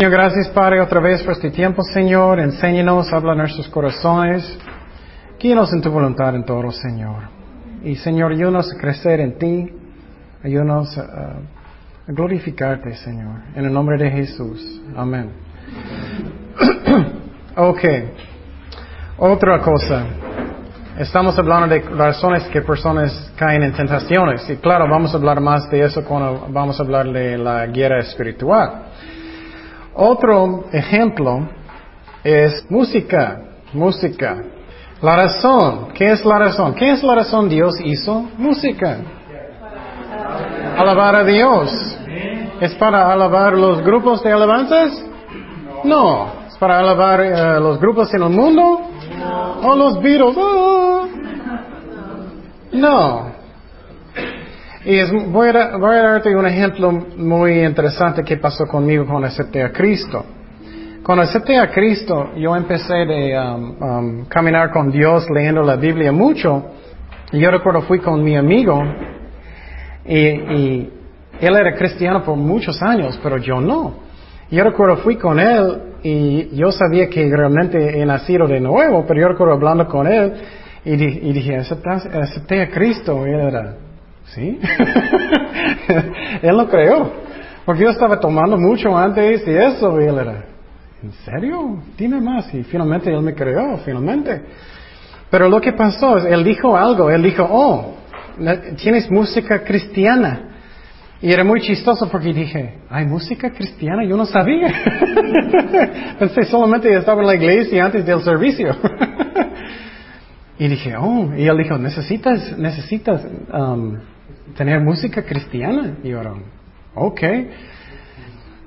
Señor, gracias Padre otra vez por este tiempo, Señor. Enséñanos, habla nuestros corazones. Guíanos en tu voluntad en todo, Señor. Y Señor, ayúdanos a crecer en ti. Ayúdanos a, a glorificarte, Señor. En el nombre de Jesús. Amén. ok. Otra cosa. Estamos hablando de razones que personas caen en tentaciones. Y claro, vamos a hablar más de eso cuando vamos a hablar de la guerra espiritual. Otro ejemplo es música, música. La razón, ¿qué es la razón? ¿Qué es la razón Dios hizo música? Alabar a Dios. ¿Es para alabar los grupos de alabanzas? No. ¿Es para alabar uh, los grupos en el mundo? ¿O los Beatles? Oh. No. Y es, voy, a, voy, a, darte un ejemplo muy interesante que pasó conmigo cuando acepté a Cristo. Cuando acepté a Cristo, yo empecé de um, um, caminar con Dios leyendo la Biblia mucho. Yo recuerdo fui con mi amigo y, él era cristiano por muchos años, pero yo no. Yo recuerdo fui con él y yo sabía que realmente he nacido de nuevo, pero yo recuerdo hablando con él y, y dije, acepté a Cristo. Y él era, ¿sí? él lo creó. Porque yo estaba tomando mucho antes y eso, y él era, ¿en serio? Dime más. Y finalmente él me creó, finalmente. Pero lo que pasó es, él dijo algo, él dijo, oh, tienes música cristiana. Y era muy chistoso porque dije, ¿hay música cristiana? Yo no sabía. Pensé solamente estaba en la iglesia antes del servicio. y dije, oh, y él dijo, necesitas, necesitas um, tener música cristiana. Yo, ok.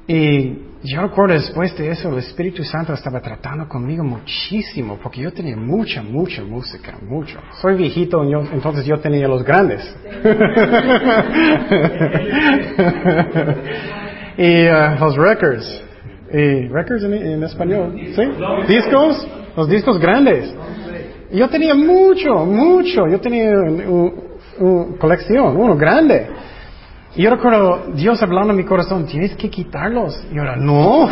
Y yo recuerdo después de eso, el Espíritu Santo estaba tratando conmigo muchísimo, porque yo tenía mucha, mucha música, mucho. Soy viejito, yo, entonces yo tenía los grandes. y uh, los records. Y records en, español, ¿sí? Discos, los discos grandes. Yo tenía mucho, mucho. Yo tenía una colección, uno grande. Y yo recuerdo Dios hablando en mi corazón, tienes que quitarlos. Y ahora, no.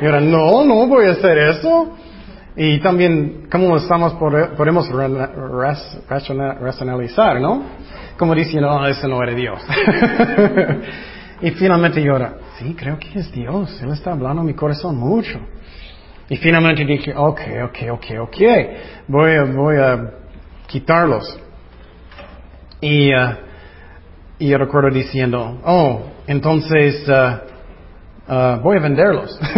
y ahora, no, no voy a hacer eso. Y también, ¿cómo estamos, podemos racionalizar, no? Como diciendo, no, eso no era Dios. y finalmente yo ahora, sí, creo que es Dios. Él está hablando en mi corazón mucho. Y finalmente dije, ok, ok, ok, ok. Voy voy a quitarlos. Y, uh, y yo recuerdo diciendo, oh, entonces uh, uh, voy a venderlos.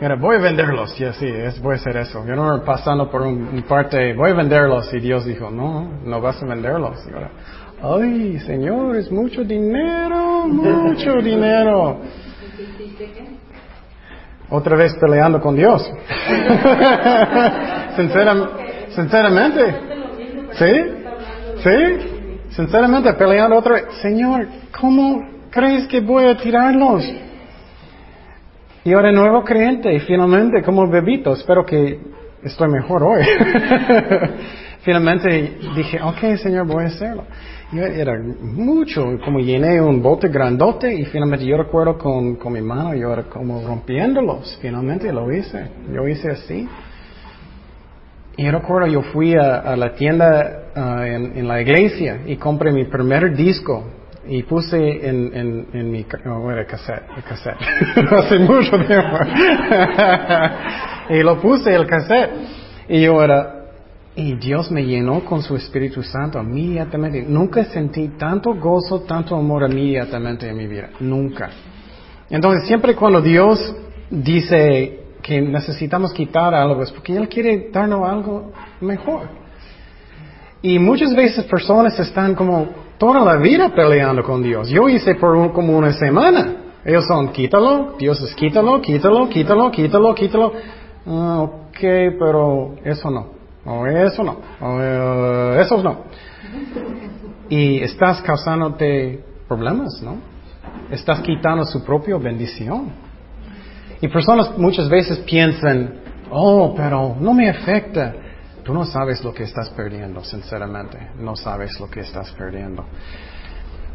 Era, voy a venderlos. Y así, es, voy a hacer eso. Yo no pasando por un, un, parte, voy a venderlos. Y Dios dijo, no, no vas a venderlos. Y ahora, ay, Señor, es mucho dinero, mucho dinero. Otra vez peleando con Dios. Sinceram, sinceramente. ¿Sí? ¿Sí? Sinceramente, peleando otra vez. Señor, ¿cómo crees que voy a tirarlos? Y ahora nuevo creyente, finalmente, como bebito, espero que estoy mejor hoy. finalmente dije, ok, Señor, voy a hacerlo. Y era mucho, como llené un bote grandote y finalmente yo recuerdo con, con mi mano, yo era como rompiéndolos. Finalmente lo hice. Yo hice así. Y yo recuerdo, yo fui a, la tienda uh, en, la iglesia y compré mi primer disco y puse en mi oh, era cassette, el cassette. hace mucho tiempo. y lo puse el cassette y yo era y Dios me llenó con su Espíritu Santo inmediatamente. Nunca sentí tanto gozo, tanto amor inmediatamente en mi vida. Nunca. Entonces, siempre cuando Dios dice que necesitamos quitar algo es porque Él quiere darnos algo mejor. Y muchas veces personas están como toda la vida peleando con Dios. Yo hice por un, como una semana. Ellos son, quítalo, Dios es quítalo, quítalo, quítalo, quítalo, quítalo. Uh, ok, pero eso no. O eso no. O uh, esos no. Y estás causándote problemas, ¿no? Estás quitando su propia bendición. Y personas muchas veces piensan, oh, pero no me afecta. Tú no sabes lo que estás perdiendo, sinceramente. No sabes lo que estás perdiendo.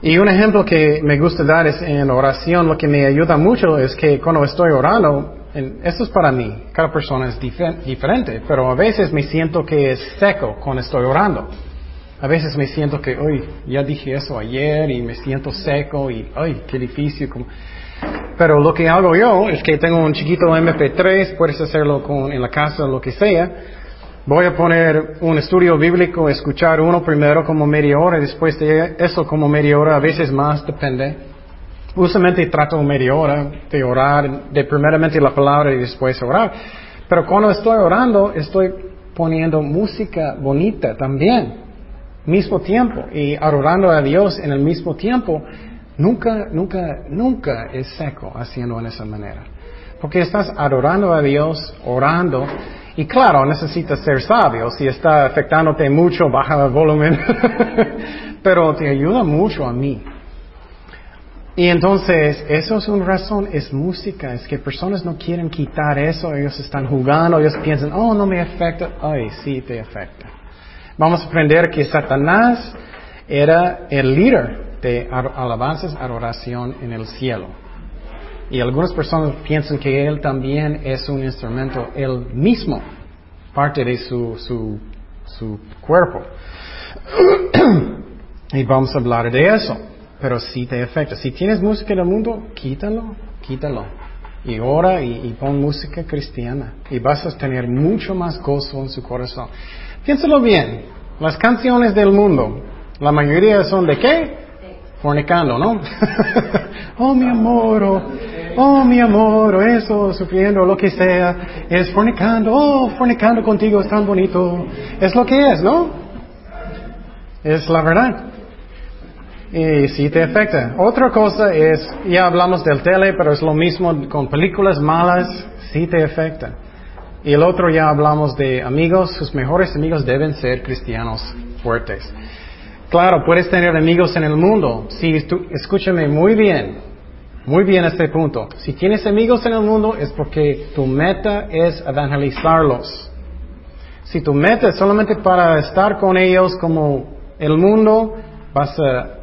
Y un ejemplo que me gusta dar es en oración, lo que me ayuda mucho es que cuando estoy orando, esto es para mí, cada persona es diferente, pero a veces me siento que es seco cuando estoy orando. A veces me siento que, uy, ya dije eso ayer y me siento seco y, ay, qué difícil. Pero lo que hago yo es que tengo un chiquito MP3, puedes hacerlo con, en la casa, lo que sea. Voy a poner un estudio bíblico, escuchar uno primero como media hora, después de eso como media hora, a veces más, depende. Usualmente trato media hora de orar, de primeramente la palabra y después orar. Pero cuando estoy orando, estoy poniendo música bonita también, mismo tiempo, y adorando a Dios en el mismo tiempo. Nunca, nunca, nunca es seco haciendo en esa manera. Porque estás adorando a Dios, orando, y claro, necesitas ser sabio. Si está afectándote mucho, baja el volumen. Pero te ayuda mucho a mí. Y entonces, eso es una razón, es música, es que personas no quieren quitar eso, ellos están jugando, ellos piensan, oh, no me afecta, ay, sí te afecta. Vamos a aprender que Satanás era el líder de alabanzas, adoración en el cielo. Y algunas personas piensan que él también es un instrumento, él mismo, parte de su, su, su cuerpo. y vamos a hablar de eso. Pero si te afecta. Si tienes música en el mundo, quítalo, quítalo. Y ora y, y pon música cristiana. Y vas a tener mucho más gozo en su corazón. Piénsalo bien. Las canciones del mundo, la mayoría son de qué? Fornicando, ¿no? oh, mi amor, oh, oh, mi amor, o eso, sufriendo, lo que sea, es fornicando, oh, fornicando contigo es tan bonito. Es lo que es, ¿no? Es la verdad. Y si te afecta. Otra cosa es, ya hablamos del tele, pero es lo mismo con películas malas, si te afecta. Y el otro ya hablamos de amigos, sus mejores amigos deben ser cristianos fuertes. Claro, puedes tener amigos en el mundo. Si escúchame muy bien, muy bien este punto. Si tienes amigos en el mundo es porque tu meta es evangelizarlos. Si tu meta es solamente para estar con ellos como el mundo, vas a,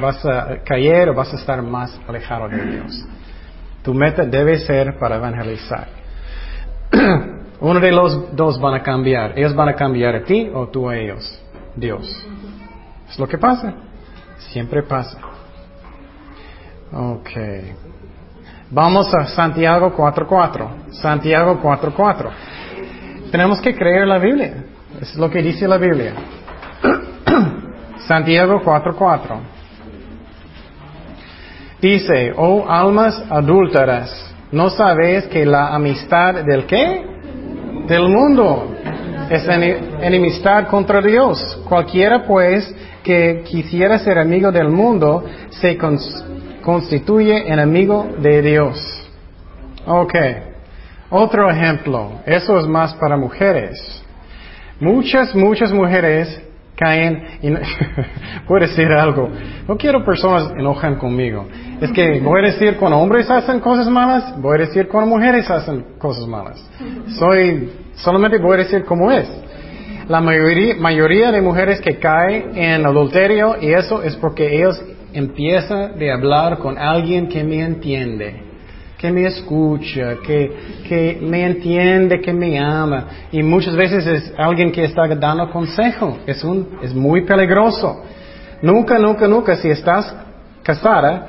vas a caer o vas a estar más alejado de Dios. Tu meta debe ser para evangelizar. Uno de los dos van a cambiar. Ellos van a cambiar a ti o tú a ellos. Dios. Es lo que pasa. Siempre pasa. Ok. Vamos a Santiago 4.4. Santiago 4.4. Tenemos que creer la Biblia. Es lo que dice la Biblia. Santiago 4.4. Dice, oh almas adúlteras, ¿no sabéis que la amistad del qué? Del mundo es enemistad contra Dios. Cualquiera pues que quisiera ser amigo del mundo se constituye enemigo de Dios. Ok. Otro ejemplo. Eso es más para mujeres. Muchas, muchas mujeres caen y voy a decir algo. No quiero personas enojan conmigo. Es que voy a decir cuando hombres hacen cosas malas, voy a decir cuando mujeres hacen cosas malas. Soy, solamente voy a decir cómo es. La mayoría, de mujeres que caen en adulterio y eso es porque ellos empiezan de hablar con alguien que me entiende, que me escucha, que, que me entiende, que me ama. Y muchas veces es alguien que está dando consejo. Es, un, es muy peligroso. Nunca, nunca, nunca, si estás casada,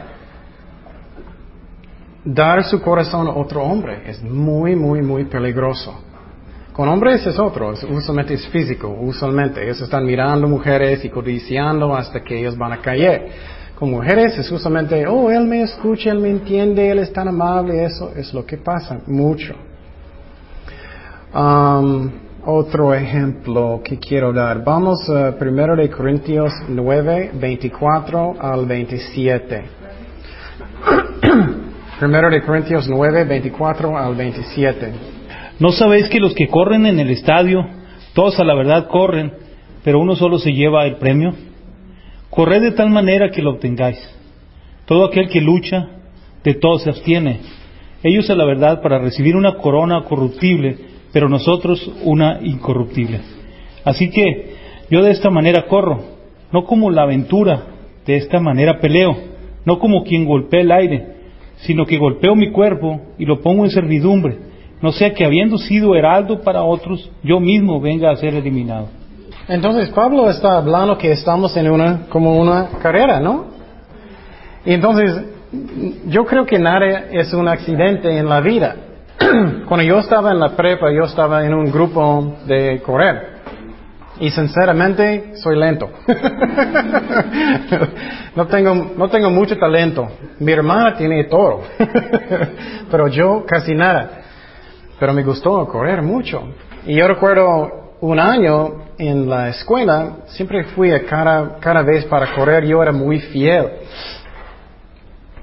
dar su corazón a otro hombre es muy, muy, muy peligroso. Con hombres es otro, usualmente es físico, usualmente. Ellos están mirando mujeres y codiciando hasta que ellos van a caer. Con mujeres es usualmente, oh, él me escucha, él me entiende, él es tan amable, eso es lo que pasa mucho. Um, otro ejemplo que quiero dar. Vamos a primero de Corintios 9, 24 al 27. primero de Corintios 9, 24 al 27. ¿No sabéis que los que corren en el estadio, todos a la verdad corren, pero uno solo se lleva el premio? Corred de tal manera que lo obtengáis. Todo aquel que lucha, de todo se abstiene. Ellos a la verdad para recibir una corona corruptible, pero nosotros una incorruptible. Así que yo de esta manera corro, no como la aventura, de esta manera peleo, no como quien golpea el aire, sino que golpeo mi cuerpo y lo pongo en servidumbre, no sea que habiendo sido heraldo para otros, yo mismo venga a ser eliminado. Entonces Pablo está hablando que estamos en una, como una carrera, ¿no? Y entonces, yo creo que nada es un accidente en la vida. Cuando yo estaba en la prepa, yo estaba en un grupo de correr. Y sinceramente, soy lento. no, tengo, no tengo mucho talento. Mi hermana tiene todo. Pero yo casi nada. Pero me gustó correr mucho. Y yo recuerdo un año en la escuela, siempre fui a cada, cada vez para correr, yo era muy fiel.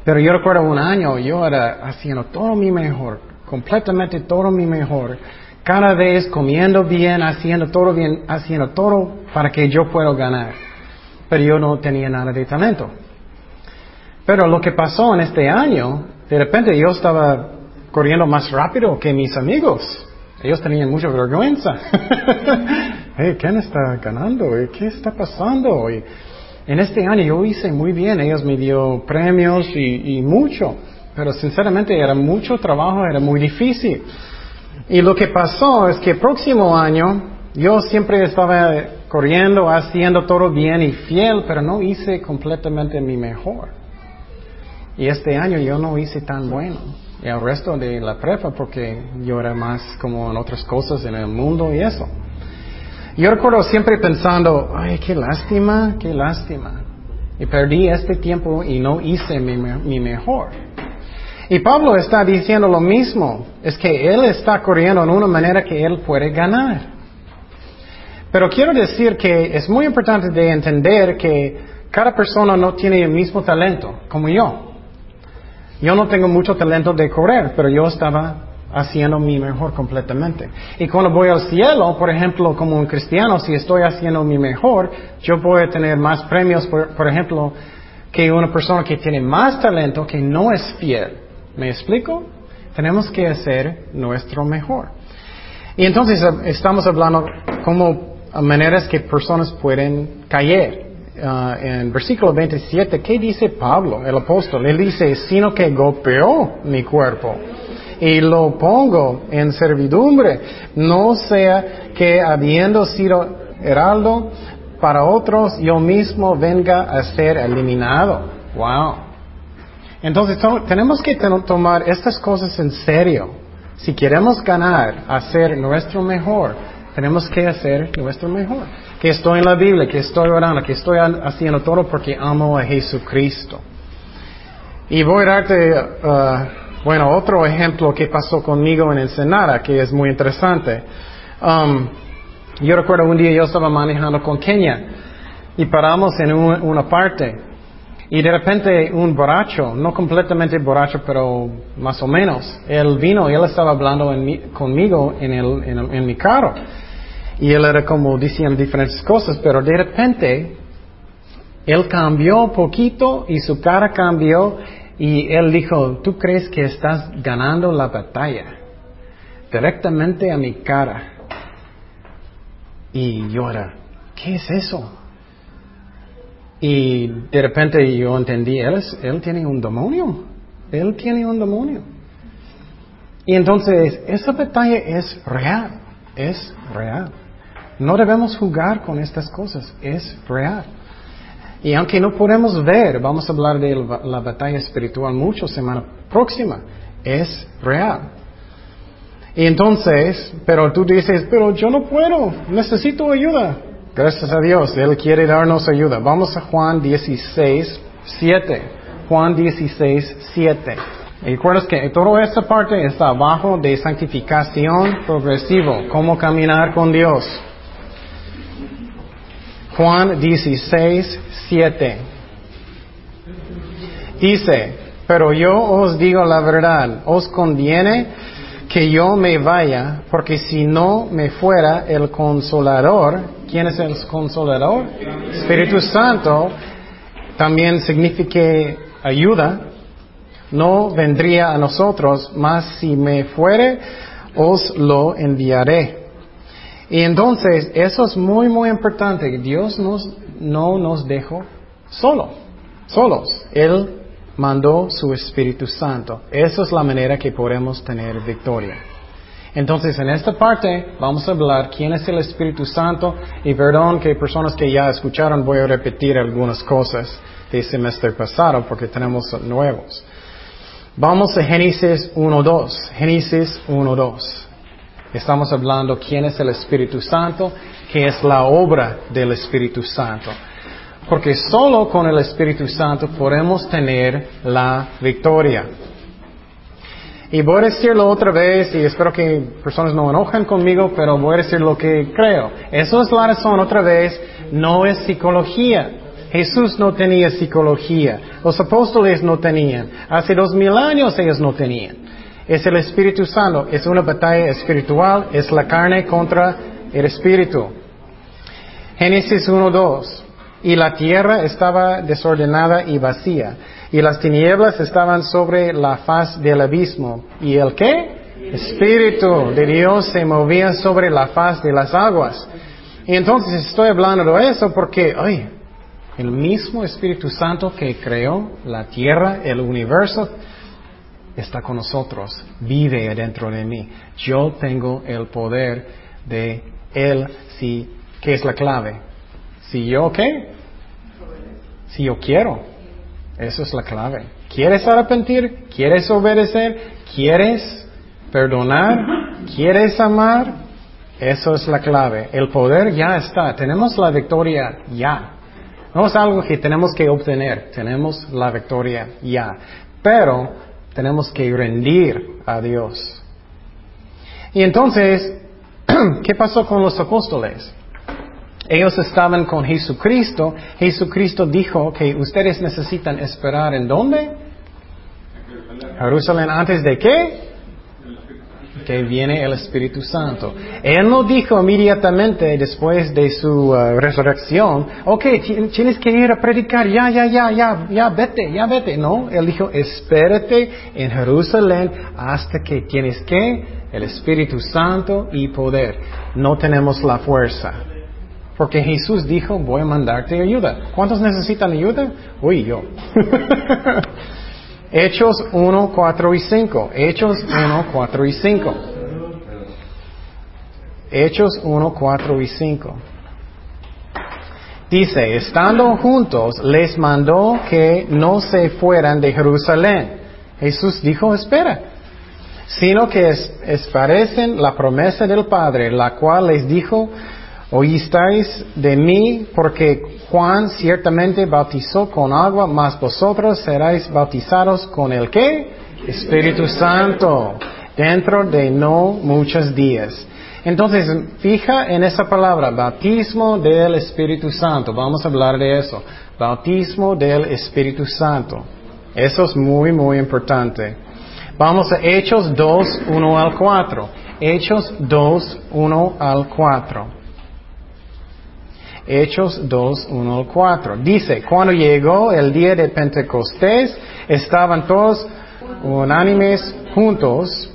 Pero yo recuerdo un año, yo era haciendo todo mi mejor, completamente todo mi mejor. Cada vez comiendo bien, haciendo todo bien, haciendo todo para que yo pueda ganar. Pero yo no tenía nada de talento. Pero lo que pasó en este año, de repente yo estaba corriendo más rápido que mis amigos. Ellos tenían mucha vergüenza. hey, ¿quién está ganando? ¿Qué está pasando? Y en este año yo hice muy bien. Ellos me dio premios y, y mucho. Pero sinceramente era mucho trabajo, era muy difícil. Y lo que pasó es que el próximo año yo siempre estaba corriendo, haciendo todo bien y fiel, pero no hice completamente mi mejor. Y este año yo no hice tan bueno el resto de la prepa porque yo era más como en otras cosas en el mundo y eso. Yo recuerdo siempre pensando, ay, qué lástima, qué lástima. Y perdí este tiempo y no hice mi, mi mejor. Y Pablo está diciendo lo mismo, es que él está corriendo en una manera que él puede ganar. Pero quiero decir que es muy importante de entender que cada persona no tiene el mismo talento como yo. Yo no tengo mucho talento de correr, pero yo estaba haciendo mi mejor completamente. Y cuando voy al cielo, por ejemplo, como un cristiano, si estoy haciendo mi mejor, yo a tener más premios, por, ejemplo, que una persona que tiene más talento que no es fiel. ¿Me explico? Tenemos que hacer nuestro mejor. Y entonces estamos hablando como maneras que personas pueden caer. Ah, en versículo 27, ¿qué dice Pablo, el apóstol? Él dice, sino que golpeó mi cuerpo y lo pongo en servidumbre, no sea que habiendo sido heraldo para otros, yo mismo venga a ser eliminado. Wow. Entonces tenemos que tomar estas cosas en serio. Si queremos ganar, hacer nuestro mejor, tenemos que hacer nuestro mejor. Que estoy en la Biblia, que estoy orando, que estoy haciendo todo porque amo a Jesucristo. Y voy a darte, uh, bueno, otro ejemplo que pasó conmigo en Ensenada, que es muy interesante. Um, yo recuerdo un día yo estaba manejando con Kenia y paramos en una parte y de repente un borracho, no completamente borracho, pero más o menos, él vino y él estaba hablando conmigo en, el, en mi carro. Y él era como diciendo diferentes cosas, pero de repente él cambió poquito y su cara cambió y él dijo, ¿tú crees que estás ganando la batalla? Directamente a mi cara. Y yo era, ¿qué es eso? Y de repente yo entendí, él, él tiene un demonio. Él tiene un demonio. Y entonces, esa batalla es real. Es real. No debemos jugar con estas cosas, es real. Y aunque no podemos ver, vamos a hablar de la, batalla espiritual mucho semana próxima, es real. Y entonces, pero tú dices, pero yo no puedo, necesito ayuda. Gracias a Dios, Él quiere darnos ayuda. Vamos a Juan 16, 7. Juan 16, 7. Y recuerdas que toda esta parte está abajo de santificación progresivo, cómo caminar con Dios. Juan 16, 7. Dice, pero yo os digo la verdad, os conviene que yo me vaya, porque si no me fuera el consolador, ¿quién es el consolador? Espíritu Santo, también significa ayuda, no vendría a nosotros, mas si me fuere, os lo enviaré. Y entonces, eso es muy, muy importante. Dios nos, no nos dejó solo. solos. Él mandó su Espíritu Santo. Esa es la manera que podemos tener victoria. Entonces, en esta parte vamos a hablar quién es el Espíritu Santo y perdón que personas que ya escucharon voy a repetir algunas cosas del semestre pasado porque tenemos nuevos. Vamos a Génesis 1.2. Génesis 1.2. Estamos hablando quién es el Espíritu Santo, qué es la obra del Espíritu Santo. Porque solo con el Espíritu Santo podemos tener la victoria. Y voy a decirlo otra vez, y espero que personas no enojen conmigo, pero voy a decir lo que creo. Eso es la razón, otra vez, no es psicología. Jesús no tenía psicología. Los apóstoles no tenían. Hace dos mil años ellos no tenían. Es el Espíritu Santo, es una batalla espiritual, es la carne contra el Espíritu. Génesis 1.2. Y la tierra estaba desordenada y vacía, y las tinieblas estaban sobre la faz del abismo. ¿Y el qué? Espíritu de Dios se movía sobre la faz de las aguas. Y entonces estoy hablando de eso porque, ay, el mismo Espíritu Santo que creó la tierra, el universo, está con nosotros, vive dentro de mí. Yo tengo el poder de Él, si, ¿qué es la clave? Si yo, ¿qué? Si yo quiero. Eso es la clave. ¿Quieres arrepentir? ¿Quieres obedecer? ¿Quieres perdonar? ¿Quieres amar? Eso es la clave. El poder ya está. Tenemos la victoria ya. No es algo que tenemos que obtener. Tenemos la victoria ya. Pero tenemos que rendir a Dios. Y entonces, ¿qué pasó con los apóstoles? Ellos estaban con Jesucristo. Jesucristo dijo que ustedes necesitan esperar en dónde? Jerusalén antes de qué? Que viene el Espíritu Santo. Él no dijo inmediatamente después de su uh, resurrección, ok, tienes que ir a predicar, ya, ya, ya, ya, ya, vete, ya, vete. No, él dijo, espérate en Jerusalén hasta que tienes que el Espíritu Santo y poder. No tenemos la fuerza. Porque Jesús dijo, voy a mandarte ayuda. ¿Cuántos necesitan ayuda? Uy, yo. Hechos 1, 4 y 5. Hechos 1, 4 y 5. Hechos 1, 4 y 5. Dice, estando juntos, les mandó que no se fueran de Jerusalén. Jesús dijo, espera, sino que es, parecen la promesa del Padre, la cual les dijo, oísteis de mí, porque Juan ciertamente bautizó con agua, mas vosotros seréis bautizados con el qué? Espíritu Santo, dentro de no muchos días. Entonces, fija en esa palabra, bautismo del Espíritu Santo. Vamos a hablar de eso. Bautismo del Espíritu Santo. Eso es muy, muy importante. Vamos a Hechos 2, 1 al 4. Hechos 2, 1 al 4. Hechos 2, 1 al 4. Dice, cuando llegó el día de Pentecostés, estaban todos unánimes juntos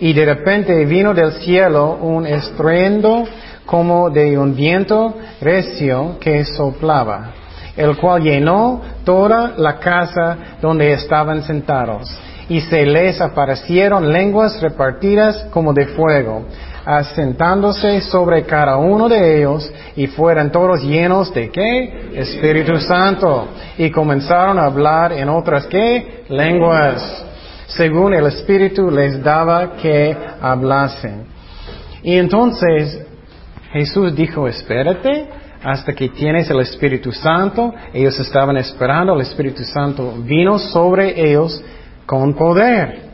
y de repente vino del cielo un estruendo como de un viento recio que soplaba, el cual llenó toda la casa donde estaban sentados. Y se les aparecieron lenguas repartidas como de fuego asentándose sobre cada uno de ellos, y fueran todos llenos de qué? Espíritu Santo. Y comenzaron a hablar en otras qué? Lenguas, según el Espíritu les daba que hablasen. Y entonces Jesús dijo, espérate hasta que tienes el Espíritu Santo. Ellos estaban esperando, el Espíritu Santo vino sobre ellos con poder.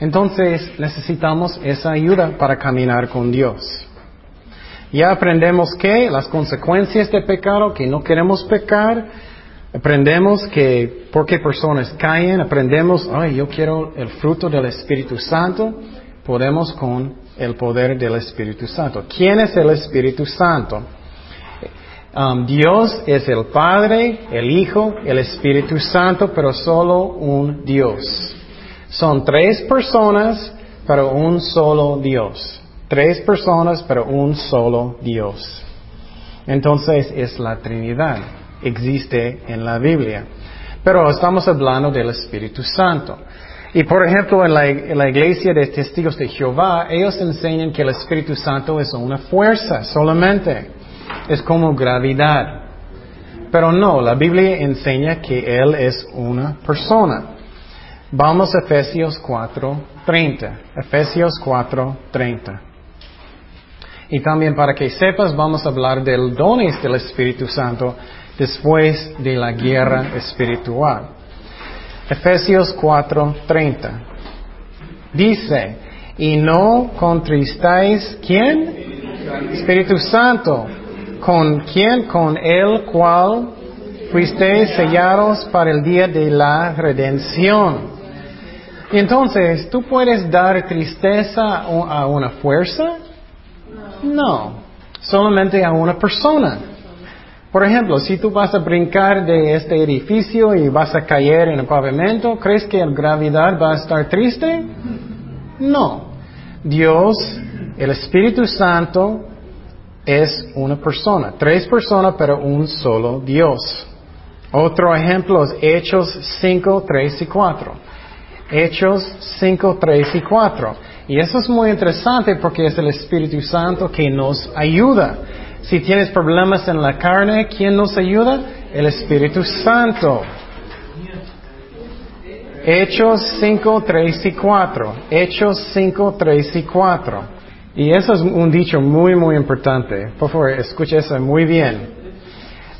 Entonces necesitamos esa ayuda para caminar con Dios. Ya aprendemos que las consecuencias de pecado, que no queremos pecar, aprendemos que porque personas caen, aprendemos, ay, yo quiero el fruto del Espíritu Santo, podemos con el poder del Espíritu Santo. ¿Quién es el Espíritu Santo? Um, Dios es el Padre, el Hijo, el Espíritu Santo, pero solo un Dios. Son tres personas, pero un solo Dios. Tres personas, pero un solo Dios. Entonces es la Trinidad. Existe en la Biblia. Pero estamos hablando del Espíritu Santo. Y por ejemplo, en la, iglesia de testigos de Jehová, ellos enseñan que el Espíritu Santo es una fuerza solamente. Es como gravedad. Pero no, la Biblia enseña que Él es una persona. Vamos a Efesios 4.30. Efesios 4.30. Y también para que sepas, vamos a hablar del dones del Espíritu Santo después de la guerra espiritual. Efesios 4:30. Dice, y no contristáis, ¿quién? Espíritu Santo. ¿Con quién? Con el cual fuisteis sellados para el día de la redención. Entonces, ¿tú puedes dar tristeza a una fuerza? No, solamente a una persona. Por ejemplo, si tú vas a brincar de este edificio y vas a caer en el pavimento, ¿crees que la gravedad va a estar triste? No. Dios, el Espíritu Santo, es una persona. Tres personas, pero un solo Dios. Otro ejemplo es Hechos 5, 3 y 4. Hechos 5, 3 y 4. Y eso es muy interesante porque es el Espíritu Santo que nos ayuda. Si tienes problemas en la carne, ¿quién nos ayuda? El Espíritu Santo. Hechos 5, 3 y 4. Hechos 5, 3 y 4. Y eso es un dicho muy, muy importante. Por favor, escuche eso muy bien.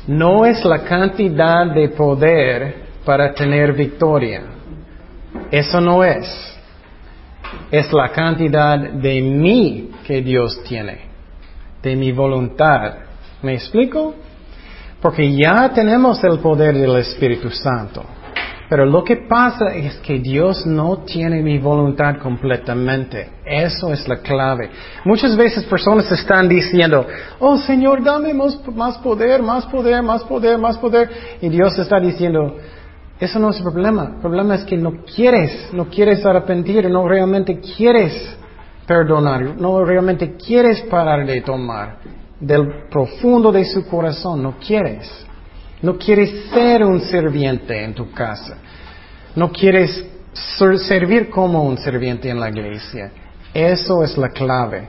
No es la cantidad de poder para tener victoria. Eso no es es la cantidad de mí que Dios tiene, de mi voluntad. ¿Me explico? Porque ya tenemos el poder del Espíritu Santo. Pero lo que pasa es que Dios no tiene mi voluntad completamente. Eso es la clave. Muchas veces personas están diciendo, oh Señor, dame más, poder, más poder, más poder, más poder. Y Dios está diciendo, eso no es el problema. El problema es que no quieres, no quieres arrepentir, no realmente quieres perdonar, no realmente quieres parar de tomar. Del profundo de su corazón, no quieres. No quieres ser un serviente en tu casa. No quieres servir como un serviente en la iglesia. Eso es la clave.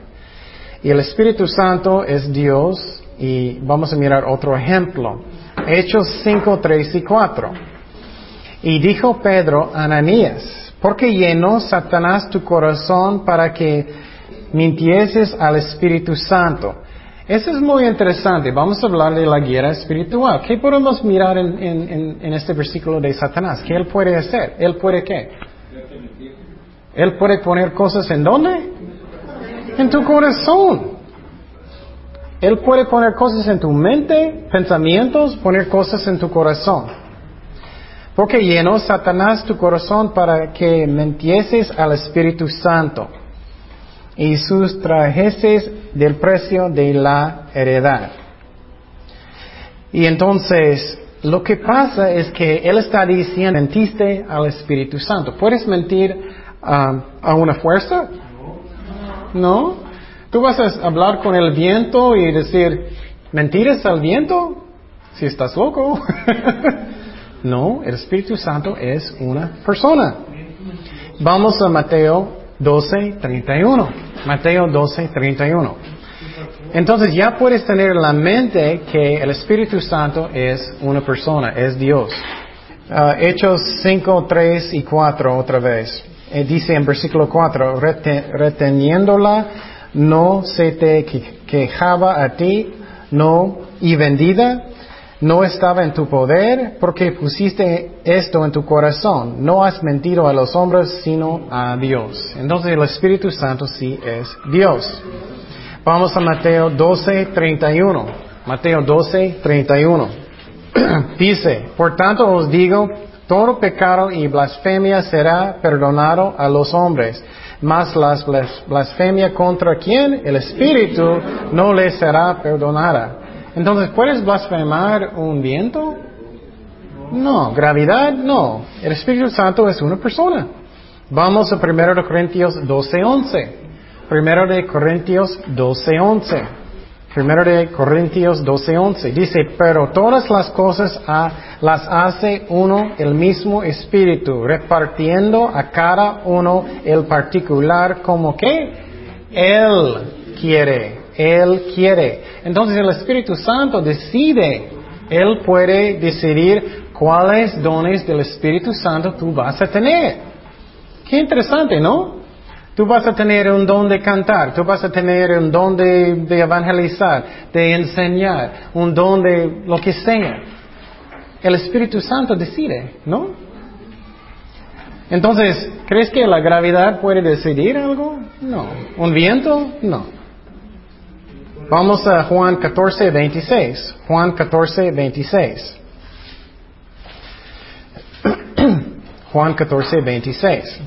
Y el Espíritu Santo es Dios y vamos a mirar otro ejemplo. Hechos 5, 3 y 4. Y dijo Pedro a Ananías, ¿por qué llenó Satanás tu corazón para que mintieses al Espíritu Santo? Eso es muy interesante. Vamos a hablar de la guerra espiritual. ¿Qué podemos mirar en, este versículo de Satanás? ¿Qué él puede hacer? ¿Él puede qué? Él puede poner cosas en dónde? En tu corazón. Él puede poner cosas en tu mente, pensamientos, poner cosas en tu corazón. Porque llenó Satanás tu corazón para que mentieses al Espíritu Santo y sustrajeses del precio de la heredad. Y entonces, lo que pasa es que Él está diciendo, mentiste al Espíritu Santo. ¿Puedes mentir um, a una fuerza? No. ¿Tú vas a hablar con el viento y decir, mentiras al viento? Si estás loco. No, el Espíritu Santo es una persona. Vamos a Mateo 12, 31. Mateo 12, 31. Entonces ya puedes tener en la mente que el Espíritu Santo es una persona, es Dios. Uh, Hechos 5, 3 y 4 otra vez. Eh, dice en versículo 4, reteniéndola no se te quejaba a ti, no, y vendida, no estaba en tu poder porque pusiste esto en tu corazón. No has mentido a los hombres sino a Dios. Entonces el Espíritu Santo sí es Dios. Vamos a Mateo 12, 31. Mateo 12, 31. Dice, por tanto os digo, todo pecado y blasfemia será perdonado a los hombres, mas las blasfemia contra quien el Espíritu no le será perdonada. Entonces, ¿puedes blasfemar un viento? No. ¿Gravedad? No. El Espíritu Santo es una persona. Vamos a 1 Corintios 12.11. 1 de Corintios 12.11. Primero de Corintios 12:11. Dice, pero todas las cosas las hace uno el mismo Espíritu, repartiendo a cada uno el particular como que Él quiere. Él quiere. Entonces el Espíritu Santo decide. Él puede decidir cuáles dones del Espíritu Santo tú vas a tener. Qué interesante, ¿no? Tú vas a tener un don de cantar, tú vas a tener un don de, evangelizar, de enseñar, un don de lo que sea. El Espíritu Santo decide, ¿no? Entonces, ¿crees que la gravedad puede decidir algo? No. ¿Un viento? No. Vamos a Juan 14, 26. Juan 14, 26. Juan 14, 26.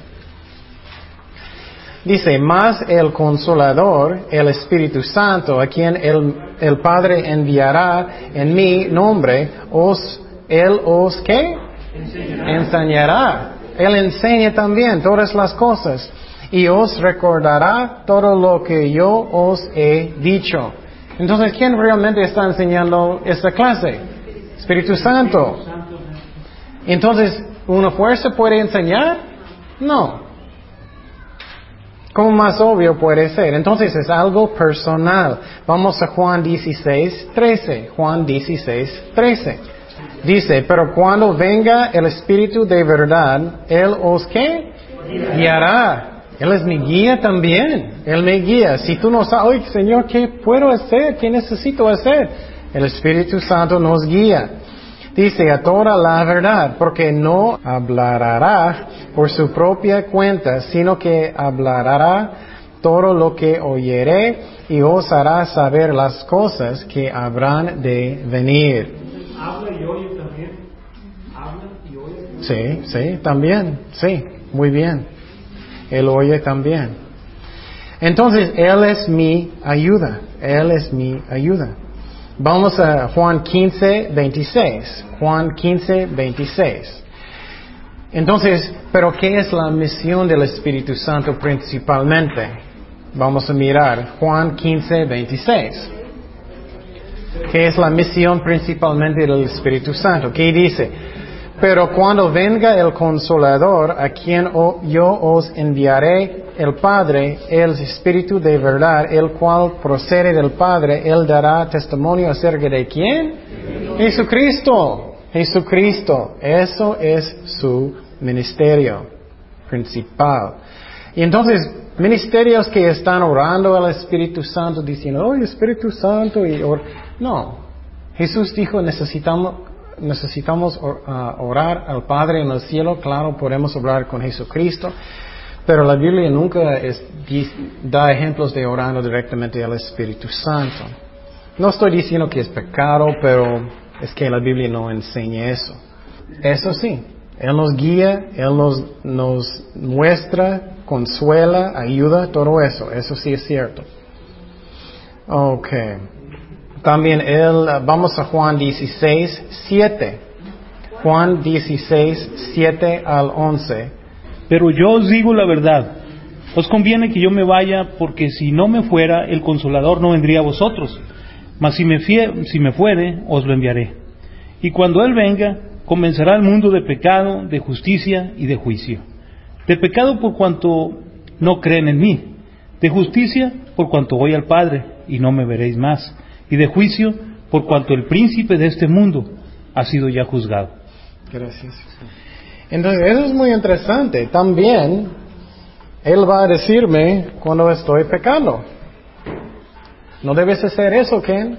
Dice, más el consolador, el Espíritu Santo, a quien el, Padre enviará en mi nombre, os, él os, ¿qué? Enseñará. Él enseña también todas las cosas y os recordará todo lo que yo os he dicho. Entonces, ¿quién realmente está enseñando esta clase? Espíritu Santo. Entonces, ¿una fuerza puede enseñar? No. ¿Cómo más obvio puede ser? Entonces es algo personal. Vamos a Juan 16, 13. Juan 16, 13. Dice, pero cuando venga el Espíritu de verdad, Él os qué? Guiará. Él es mi guía también. Él me guía. Si tú no sabes, oye Señor, ¿qué puedo hacer? ¿Qué necesito hacer? El Espíritu Santo nos guía. Dice a toda la verdad, porque no hablará por su propia cuenta, sino que hablará todo lo que oyere y os hará saber las cosas que habrán de venir. Habla y oye también. Habla y oye. Sí, sí, también, sí, muy bien. Él oye también. Entonces, Él es mi ayuda. Él es mi ayuda. Vamos a Juan 15, 26. Juan 15, 26. Entonces, ¿pero qué es la misión del Espíritu Santo principalmente? Vamos a mirar Juan 15, 26. ¿Qué es la misión principalmente del Espíritu Santo? ¿Qué dice? Pero cuando venga el consolador, a quien yo os enviaré el Padre, el Espíritu de verdad, el cual procede del Padre, Él dará testimonio acerca de quién? Jesucristo. Jesucristo. Eso es su ministerio principal. Y entonces, ministerios que están orando al Espíritu Santo diciendo, oh Espíritu Santo, y no. Jesús dijo, necesitamos, necesitamos uh, orar al Padre en el cielo, claro, podemos hablar con Jesucristo, pero la Biblia nunca da ejemplos de orando directamente al Espíritu Santo. No estoy diciendo que es pecado, pero es que la Biblia no enseña eso. Eso sí, Él nos guía, Él nos, nos muestra, consuela, ayuda, todo eso. Eso sí es cierto. Ok. También él, vamos a Juan 16, 7. Juan 16, 7 al 11. Pero yo os digo la verdad. Os conviene que yo me vaya, porque si no me fuera, el consolador no vendría a vosotros. Mas si me, si me fuere, os lo enviaré. Y cuando Él venga, comenzará el mundo de pecado, de justicia y de juicio. De pecado por cuanto no creen en mí. De justicia por cuanto voy al Padre y no me veréis más y de juicio por cuanto el príncipe de este mundo ha sido ya juzgado. Gracias. Entonces, eso es muy interesante. También, Él va a decirme cuando estoy pecando. No debes hacer eso, Ken.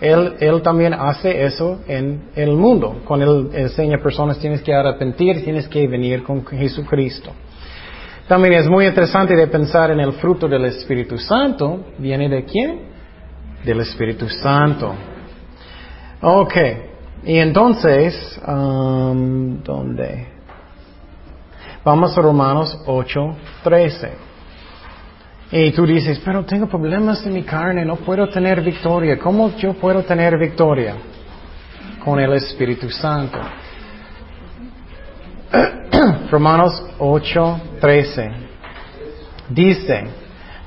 Él, él también hace eso en el mundo. Cuando Él enseña a personas, tienes que arrepentir, tienes que venir con Jesucristo. También es muy interesante de pensar en el fruto del Espíritu Santo. ¿Viene de quién? Del Espíritu Santo. Ok, y entonces, um, ¿dónde? Vamos a Romanos 8, 13. Y tú dices, pero tengo problemas en mi carne, no puedo tener victoria. ¿Cómo yo puedo tener victoria? Con el Espíritu Santo. Romanos 8, 13. Dice,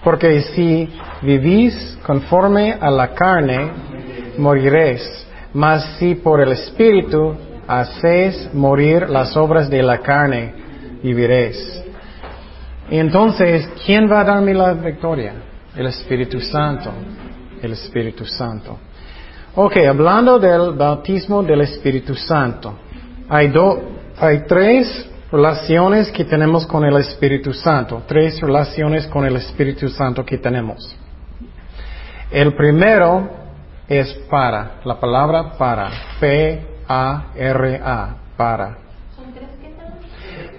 porque si vivís conforme a la carne, moriréis. Mas si por el Espíritu hacéis morir las obras de la carne, viviréis. Y entonces, ¿quién va a darme la victoria? El Espíritu Santo. El Espíritu Santo. Ok, hablando del bautismo del Espíritu Santo. Hay, hay tres relaciones que tenemos con el Espíritu Santo. Tres relaciones con el Espíritu Santo que tenemos. El primero es para. La palabra para. P-A-R-A. Para.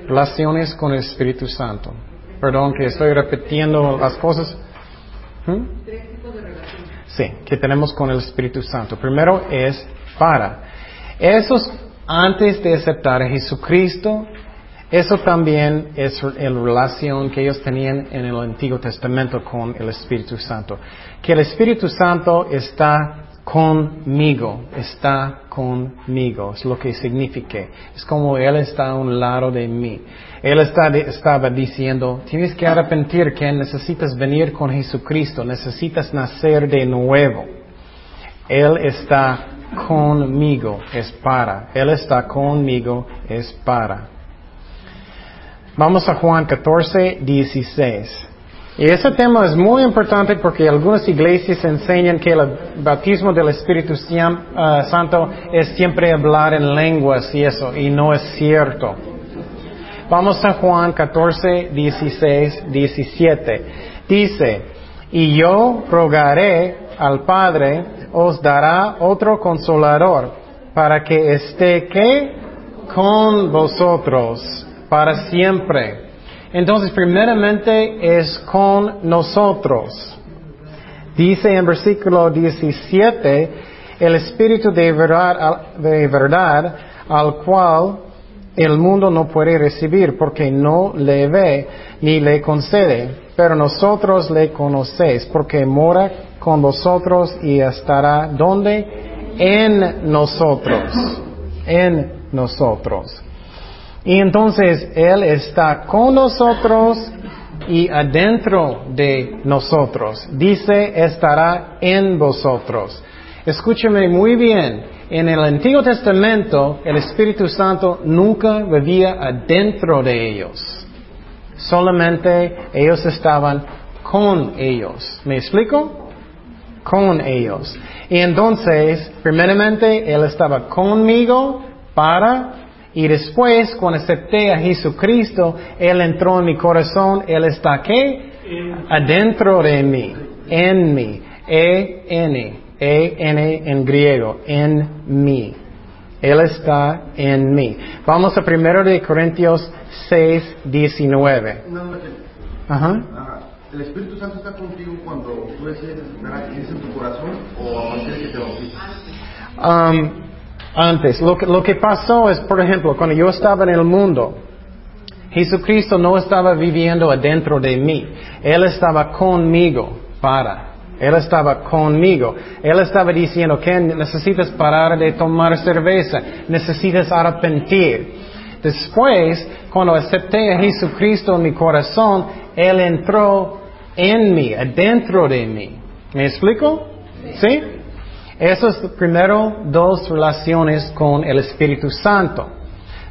Relaciones con el Espíritu Santo. Perdón que estoy repitiendo las cosas. ¿Mm? Sí, que tenemos con el Espíritu Santo. Primero es para. Eso es antes de aceptar a Jesucristo. Eso también es la relación que ellos tenían en el Antiguo Testamento con el Espíritu Santo. Que el Espíritu Santo está conmigo, está conmigo, es lo que significa. Es como Él está a un lado de mí. Él estaba diciendo, tienes que arrepentir que necesitas venir con Jesucristo, necesitas nacer de nuevo. Él está conmigo, es para. Él está conmigo, es para. Vamos a Juan 14, 16. Y ese tema es muy importante porque algunas iglesias enseñan que el bautismo del Espíritu ah, Santo es siempre hablar en lenguas y eso, y no es cierto. Vamos a Juan 14, 16, 17. Dice, y yo rogaré al Padre, os dará otro consolador, para que esté que con vosotros para siempre entonces, primeramente es con nosotros. Dice en versículo 17, el Espíritu de verdad, de verdad al cual el mundo no puede recibir porque no le ve ni le concede, pero nosotros le conocéis porque mora con vosotros y estará donde? En nosotros, en nosotros. Y entonces Él está con nosotros y adentro de nosotros. Dice, estará en vosotros. Escúcheme muy bien. En el Antiguo Testamento, el Espíritu Santo nunca vivía adentro de ellos. Solamente ellos estaban con ellos. ¿Me explico? Con ellos. Y entonces, primeramente, Él estaba conmigo para y después, cuando acepté a Jesucristo, Él entró en mi corazón, Él está aquí, adentro de mí, en mí, E-N, E-N en griego, en mí. Él está en mí. Vamos a 1 de Corintios 6, 19. Ajá. ¿El Espíritu Santo está contigo cuando tú a en tu corazón o a partir que te bautizas? Antes. Lo que, lo que pasó es, por ejemplo, cuando yo estaba en el mundo, Jesucristo no estaba viviendo adentro de mí. Él estaba conmigo para. Él estaba conmigo. Él estaba diciendo que necesitas parar de tomar cerveza. Necesitas arrepentir. Después, cuando acepté a Jesucristo en mi corazón, Él entró en mí, adentro de mí. ¿Me explico? ¿Sí? Esas primero dos relaciones con el Espíritu Santo.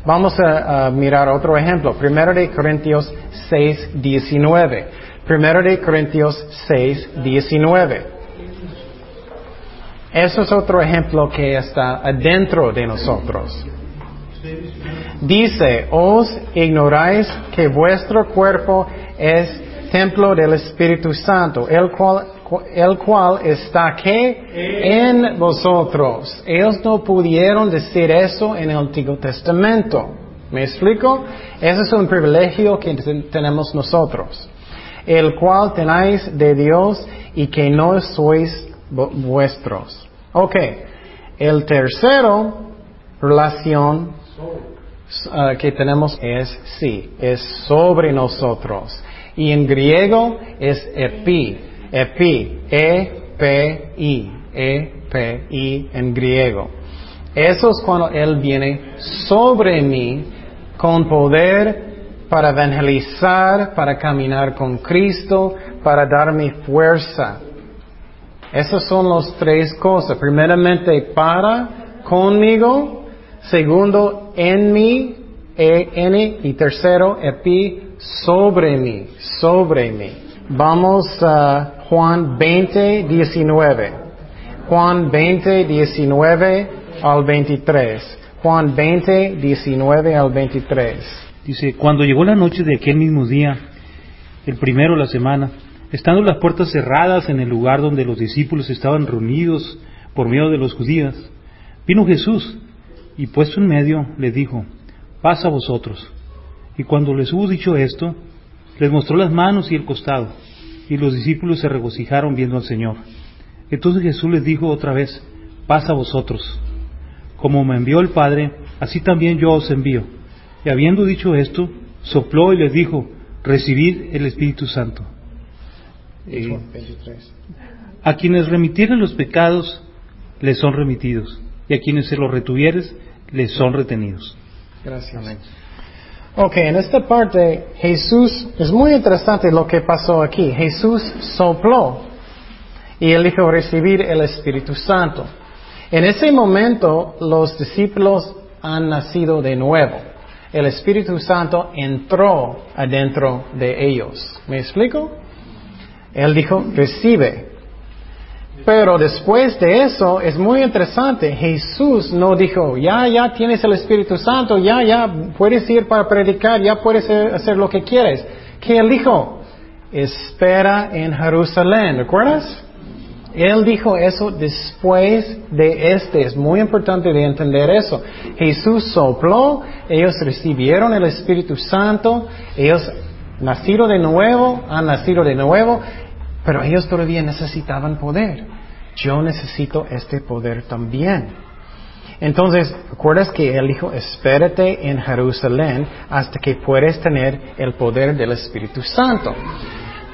Vamos a, mirar otro ejemplo. Primero de Corintios 6, 19. Primero de Corintios 6, 19. Eso es otro ejemplo que está adentro de nosotros. Dice, os ignoráis que vuestro cuerpo es templo del Espíritu Santo, el cual el cual está aquí en vosotros. Ellos no pudieron decir eso en el Antiguo Testamento. ¿Me explico? Ese es un privilegio que tenemos nosotros. El cual tenéis de Dios y que no sois vuestros. Ok. El tercero relación uh, que tenemos es sí, es sobre nosotros. Y en griego es epi Epi, E-P-I, E-P-I en griego. Eso es cuando Él viene sobre mí con poder para evangelizar, para caminar con Cristo, para darme fuerza. Esas son las tres cosas. Primeramente, para conmigo. Segundo, en mí, en y tercero, epi, sobre mí, sobre mí. Vamos a Juan 20, 19. Juan 20, 19 al 23. Juan 20, 19 al 23. Dice, cuando llegó la noche de aquel mismo día, el primero de la semana, estando las puertas cerradas en el lugar donde los discípulos estaban reunidos por miedo de los judíos, vino Jesús y puesto en medio le dijo, pasa a vosotros. Y cuando les hubo dicho esto, les mostró las manos y el costado, y los discípulos se regocijaron viendo al Señor. Entonces Jesús les dijo otra vez, pasa a vosotros. Como me envió el Padre, así también yo os envío. Y habiendo dicho esto, sopló y les dijo, recibid el Espíritu Santo. Eh, a quienes remitieren los pecados, les son remitidos, y a quienes se los retuvieres, les son retenidos. Gracias. Ok, en esta parte Jesús, es muy interesante lo que pasó aquí. Jesús sopló y él dijo recibir el Espíritu Santo. En ese momento los discípulos han nacido de nuevo. El Espíritu Santo entró adentro de ellos. ¿Me explico? Él dijo, recibe. Pero después de eso es muy interesante. Jesús no dijo, ya, ya tienes el Espíritu Santo, ya, ya puedes ir para predicar, ya puedes hacer lo que quieres. ¿Qué él dijo? Espera en Jerusalén, ¿recuerdas? Él dijo eso después de este. Es muy importante de entender eso. Jesús sopló, ellos recibieron el Espíritu Santo, ellos nacieron de nuevo, han nacido de nuevo, pero ellos todavía necesitaban poder. Yo necesito este poder también. Entonces, ¿recuerdas que él dijo, espérate en Jerusalén hasta que puedas tener el poder del Espíritu Santo?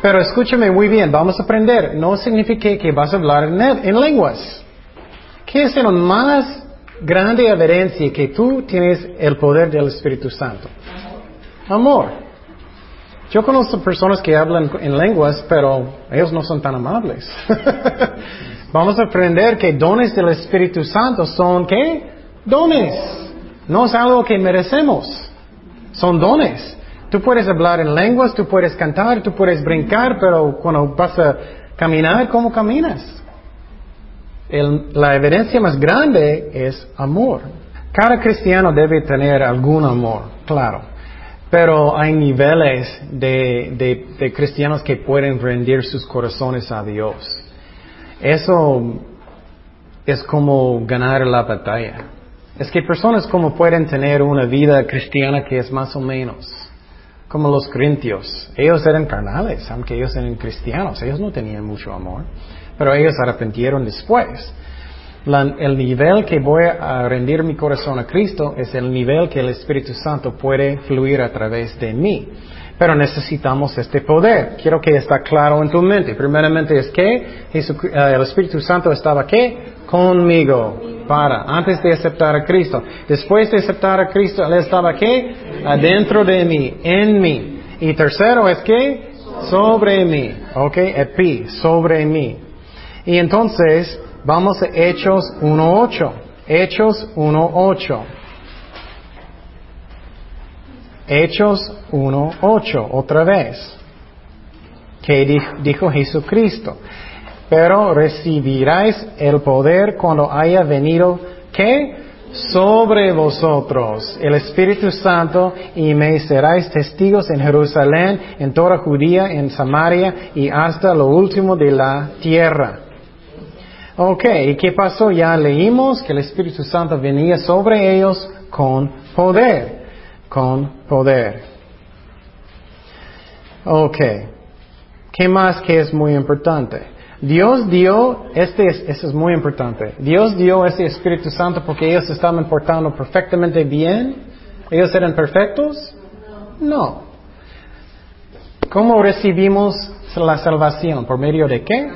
Pero escúchame muy bien, vamos a aprender. No significa que vas a hablar en, lenguas. ¿Qué es la más grande evidencia que tú tienes el poder del Espíritu Santo? Amor. Yo conozco personas que hablan en lenguas, pero ellos no son tan amables. Vamos a aprender que dones del Espíritu Santo son ¿qué? Dones. No es algo que merecemos. Son dones. Tú puedes hablar en lenguas, tú puedes cantar, tú puedes brincar, pero cuando vas a caminar, ¿cómo caminas? la evidencia más grande es amor. Cada cristiano debe tener algún amor, claro. Pero hay niveles de, de cristianos que pueden rendir sus corazones a Dios. Eso es como ganar la batalla. Es que personas como pueden tener una vida cristiana que es más o menos como los corintios. Ellos eran carnales, aunque ellos eran cristianos, ellos no tenían mucho amor, pero ellos arrepintieron después. El nivel que voy a rendir mi corazón a Cristo es el nivel que el Espíritu Santo puede fluir a través de mí. Pero necesitamos este poder. Quiero que esté claro en tu mente. Primeramente es que eh, el Espíritu Santo estaba qué? Conmigo. Para, antes de aceptar a Cristo. Después de aceptar a Cristo, Él estaba qué? Adentro de mí, en mí. Y tercero es que sobre mí. Ok, epi, sobre mí. Y entonces, vamos a Hechos 1.8. Hechos 1.8. Hechos 1.8, otra vez, que dijo, Jesucristo, pero recibiráis el poder cuando haya venido, ¿qué? Sobre vosotros el Espíritu Santo y me seráis testigos en Jerusalén, en toda Judía, en Samaria y hasta lo último de la tierra. Ok, ¿y qué pasó? Ya leímos que el Espíritu Santo venía sobre ellos con poder con poder. Ok. ¿Qué más que es muy importante? Dios dio, este es, este es muy importante, Dios dio ese Espíritu Santo porque ellos estaban portando perfectamente bien. ¿Ellos eran perfectos? No. ¿Cómo recibimos la salvación? ¿Por medio de qué?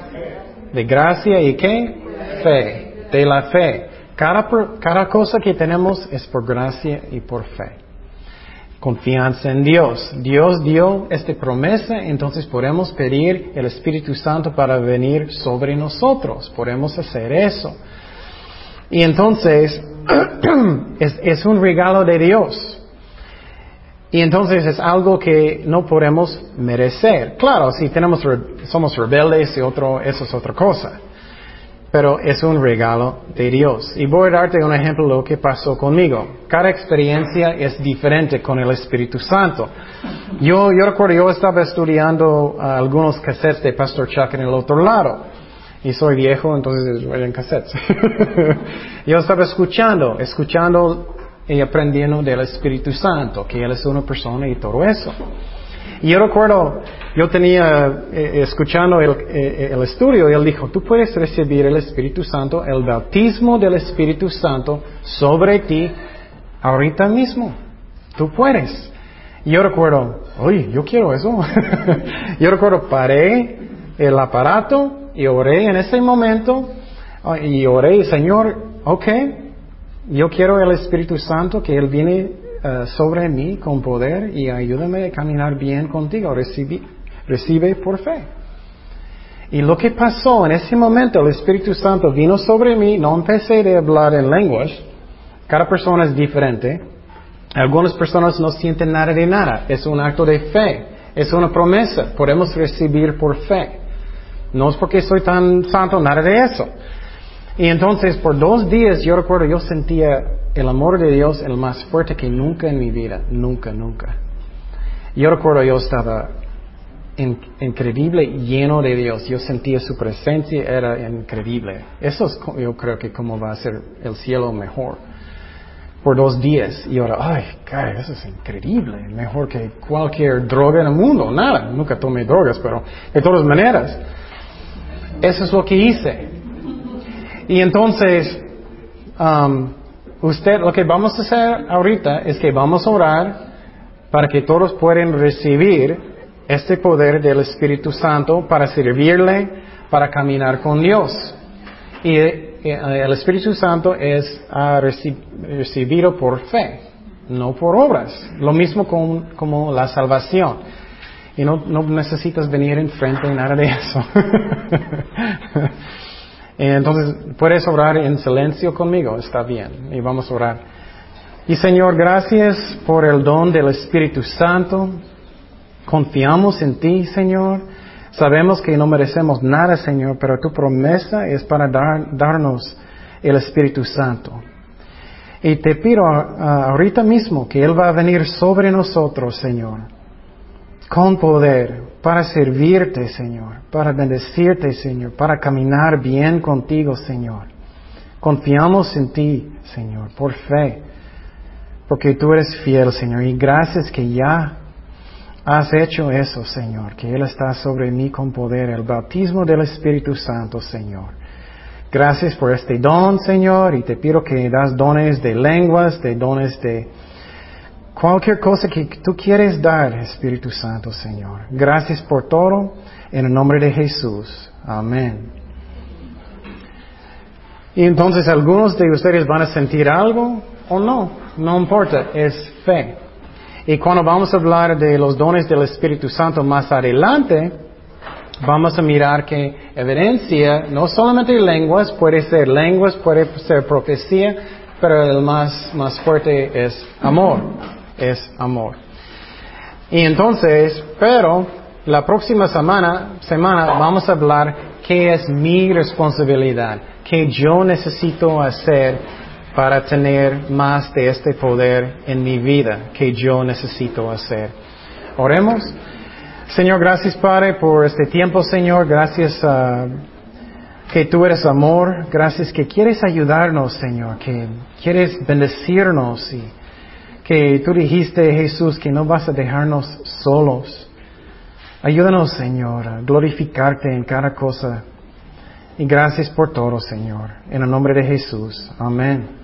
De gracia y qué? Fe. De la fe. Cada, cosa que tenemos es por gracia y por fe. confianza en Dios. Dios dio esta promesa, entonces podemos pedir el Espíritu Santo para venir sobre nosotros. Podemos hacer eso. Y entonces es, un regalo de Dios. Y entonces es algo que no podemos merecer. Claro, si tenemos, somos rebeldes y otro, eso es otra cosa pero es un regalo de Dios. Y voy a darte un ejemplo de lo que pasó conmigo. Cada experiencia es diferente con el Espíritu Santo. Yo, yo recuerdo, yo estaba estudiando algunos cassettes de Pastor Chuck en el otro lado. Y soy viejo, entonces en cassettes. yo estaba escuchando, escuchando y aprendiendo del Espíritu Santo, que Él es una persona y todo eso. Y yo recuerdo, yo tenía, eh, escuchando el, eh, el, estudio, él dijo, tú puedes recibir el Espíritu Santo, el bautismo del Espíritu Santo sobre ti ahorita mismo. Tú puedes. Y yo recuerdo, oye, yo quiero eso. yo recuerdo, paré el aparato y oré en ese momento y oré, Señor, ok, yo quiero el Espíritu Santo, que Él viene eh, sobre mí con poder y ayúdame a caminar bien contigo. recibe por fe. Y lo que pasó en ese momento, el Espíritu Santo vino sobre mí, no empecé a hablar en lenguas. Cada persona es diferente. Algunas personas no sienten nada de nada. Es un acto de fe. Es una promesa. Podemos recibir por fe. No es porque soy tan santo, nada de eso. Y entonces por dos días yo recuerdo, yo sentía el amor de Dios el más fuerte que nunca en mi vida, nunca, nunca. Yo recuerdo yo estaba increíble, lleno de Dios. Yo sentía su presencia, era increíble. Eso es, yo creo que como va a ser el cielo mejor. Por dos días. Y ahora, ay, caray, eso es increíble. Mejor que cualquier droga en el mundo. Nada, nunca tomé drogas, pero de todas maneras. Eso es lo que hice. Y entonces, um, usted, lo que vamos a hacer ahorita es que vamos a orar para que todos puedan recibir este poder del Espíritu Santo para servirle, para caminar con Dios. Y eh, el Espíritu Santo es recibido por fe, no por obras. Lo mismo con, como la salvación. Y no, no necesitas venir enfrente de nada de eso. Entonces, puedes orar en silencio conmigo, está bien, y vamos a orar. Y Señor, gracias por el don del Espíritu Santo. Confiamos en ti, Señor. Sabemos que no merecemos nada, Señor, pero tu promesa es para darnos el Espíritu Santo. Y te pido ahorita mismo que Él va a venir sobre nosotros, Señor, con poder, para servirte, Señor, para bendecirte, Señor, para caminar bien contigo, Señor. Confiamos en ti, Señor, por fe, porque tú eres fiel, Señor, y gracias que ya has hecho eso, Señor, que Él está sobre mí con poder, el bautismo del Espíritu Santo, Señor. Gracias por este don, Señor, y te pido que das dones de lenguas, de dones de Cualquier cosa que tú quieres dar, Espíritu Santo, Señor. Gracias por todo. En el nombre de Jesús. Amén. Y entonces algunos de ustedes van a sentir algo o no. No importa. Es fe. Y cuando vamos a hablar de los dones del Espíritu Santo más adelante, vamos a mirar que evidencia, no solamente lenguas, puede ser lenguas, puede ser profecía, pero el más, más fuerte es amor es amor. Y entonces, pero la próxima semana, semana vamos a hablar qué es mi responsabilidad, qué yo necesito hacer para tener más de este poder en mi vida que yo necesito hacer. Oremos. Señor, gracias Padre por este tiempo, Señor. Gracias uh, que tú eres amor. Gracias que quieres ayudarnos, Señor. Que quieres bendecirnos y que tú dijiste, Jesús, que no vas a dejarnos solos. Ayúdanos, Señor, a glorificarte en cada cosa. Y gracias por todo, Señor. En el nombre de Jesús. Amén.